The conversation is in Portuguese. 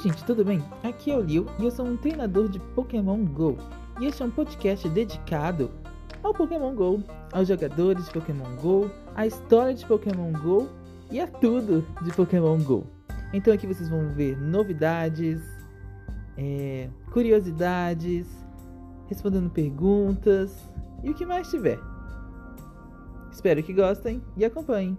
gente, tudo bem? Aqui é o Liu e eu sou um treinador de Pokémon GO. E este é um podcast dedicado ao Pokémon GO, aos jogadores de Pokémon GO, à história de Pokémon GO e a tudo de Pokémon GO. Então aqui vocês vão ver novidades, é, curiosidades, respondendo perguntas e o que mais tiver. Espero que gostem e acompanhem.